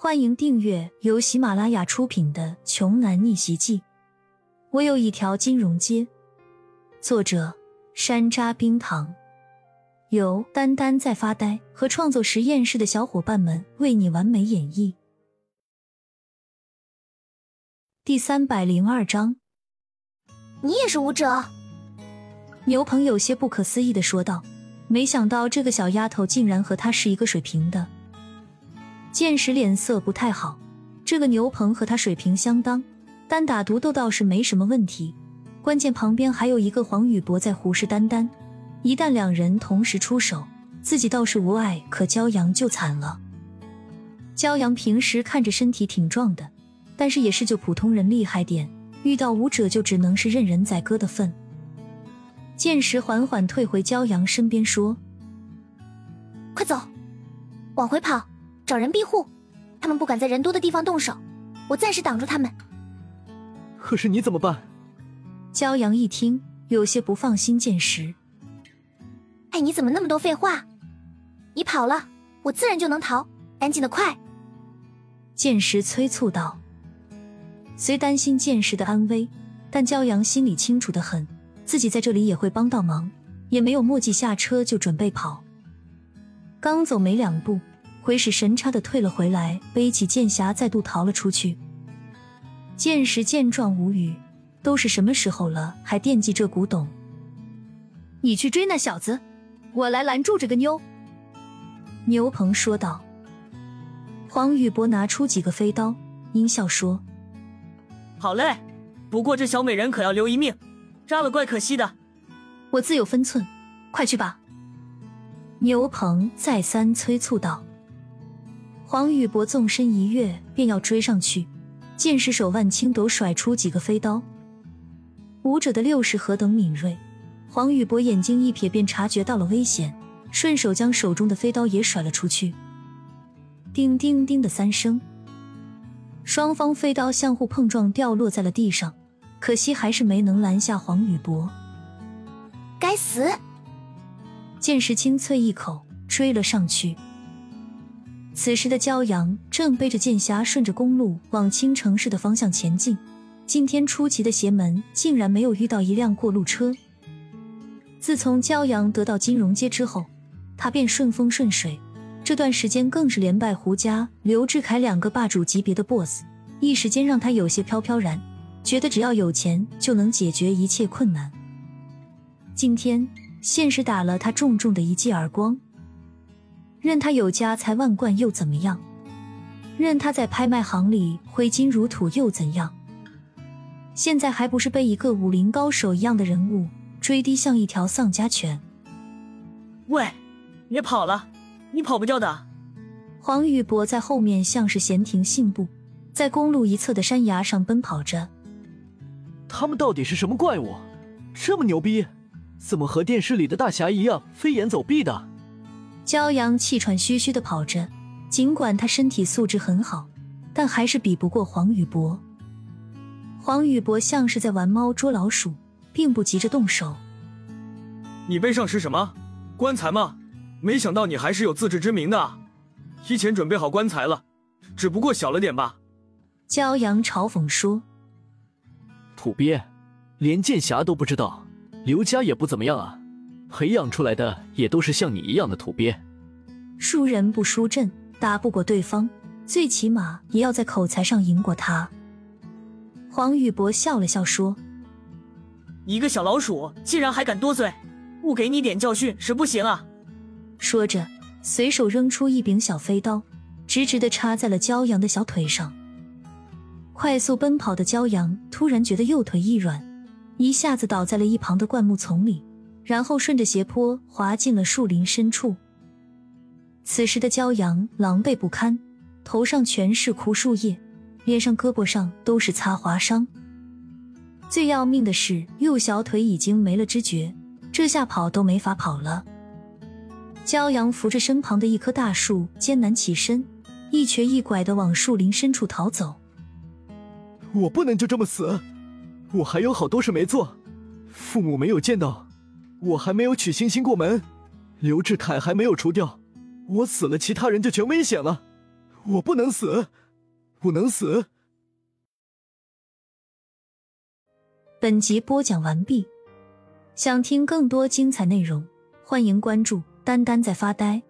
欢迎订阅由喜马拉雅出品的《穷男逆袭记》。我有一条金融街，作者山楂冰糖，由丹丹在发呆和创作实验室的小伙伴们为你完美演绎。第三百零二章，你也是舞者？牛鹏有些不可思议的说道：“没想到这个小丫头竟然和他是一个水平的。”剑石脸色不太好，这个牛棚和他水平相当，单打独斗倒是没什么问题。关键旁边还有一个黄宇博在虎视眈眈，一旦两人同时出手，自己倒是无碍，可骄阳就惨了。骄阳平时看着身体挺壮的，但是也是就普通人厉害点，遇到武者就只能是任人宰割的份。剑石缓缓退回骄阳身边，说：“快走，往回跑。”找人庇护，他们不敢在人多的地方动手，我暂时挡住他们。可是你怎么办？骄阳一听，有些不放心剑石。哎，你怎么那么多废话？你跑了，我自然就能逃。赶紧的，快！剑石催促道。虽担心剑石的安危，但骄阳心里清楚的很，自己在这里也会帮到忙，也没有墨迹下车就准备跑。刚走没两步。鬼使神差的退了回来，背起剑匣再度逃了出去。剑石见状无语，都是什么时候了，还惦记这古董？你去追那小子，我来拦住这个妞。牛鹏说道。黄宇博拿出几个飞刀，阴笑说：“好嘞，不过这小美人可要留一命，扎了怪可惜的。我自有分寸，快去吧。”牛鹏再三催促道。黄宇博纵身一跃，便要追上去。剑士手腕轻抖，甩出几个飞刀。武者的六识何等敏锐，黄宇博眼睛一瞥，便察觉到了危险，顺手将手中的飞刀也甩了出去。叮叮叮的三声，双方飞刀相互碰撞，掉落在了地上。可惜还是没能拦下黄宇博。该死！剑士清啐一口，追了上去。此时的骄阳正背着剑侠，顺着公路往青城市的方向前进。今天出奇的邪门，竟然没有遇到一辆过路车。自从骄阳得到金融街之后，他便顺风顺水，这段时间更是连败胡家、刘志凯两个霸主级别的 BOSS，一时间让他有些飘飘然，觉得只要有钱就能解决一切困难。今天，现实打了他重重的一记耳光。任他有家财万贯又怎么样？任他在拍卖行里挥金如土又怎样？现在还不是被一个武林高手一样的人物追低，像一条丧家犬。喂，别跑了，你跑不掉的。黄宇博在后面像是闲庭信步，在公路一侧的山崖上奔跑着。他们到底是什么怪物？这么牛逼，怎么和电视里的大侠一样飞檐走壁的？骄阳气喘吁吁的跑着，尽管他身体素质很好，但还是比不过黄宇博。黄宇博像是在玩猫捉老鼠，并不急着动手。你背上是什么？棺材吗？没想到你还是有自知之明的，提前准备好棺材了，只不过小了点吧？骄阳嘲讽说：“土鳖，连剑侠都不知道，刘家也不怎么样啊。”培养出来的也都是像你一样的土鳖，输人不输阵，打不过对方，最起码也要在口才上赢过他。黄宇博笑了笑说：“一个小老鼠竟然还敢多嘴，不给你点教训是不行啊！”说着，随手扔出一柄小飞刀，直直的插在了骄阳的小腿上。快速奔跑的骄阳突然觉得右腿一软，一下子倒在了一旁的灌木丛里。然后顺着斜坡滑进了树林深处。此时的骄阳狼狈不堪，头上全是枯树叶，脸上、胳膊上都是擦划伤。最要命的是，右小腿已经没了知觉，这下跑都没法跑了。骄阳扶着身旁的一棵大树，艰难起身，一瘸一拐的往树林深处逃走。我不能就这么死，我还有好多事没做，父母没有见到。我还没有娶星星过门，刘志凯还没有除掉，我死了，其他人就全危险了。我不能死，不能死。本集播讲完毕，想听更多精彩内容，欢迎关注“丹丹在发呆”。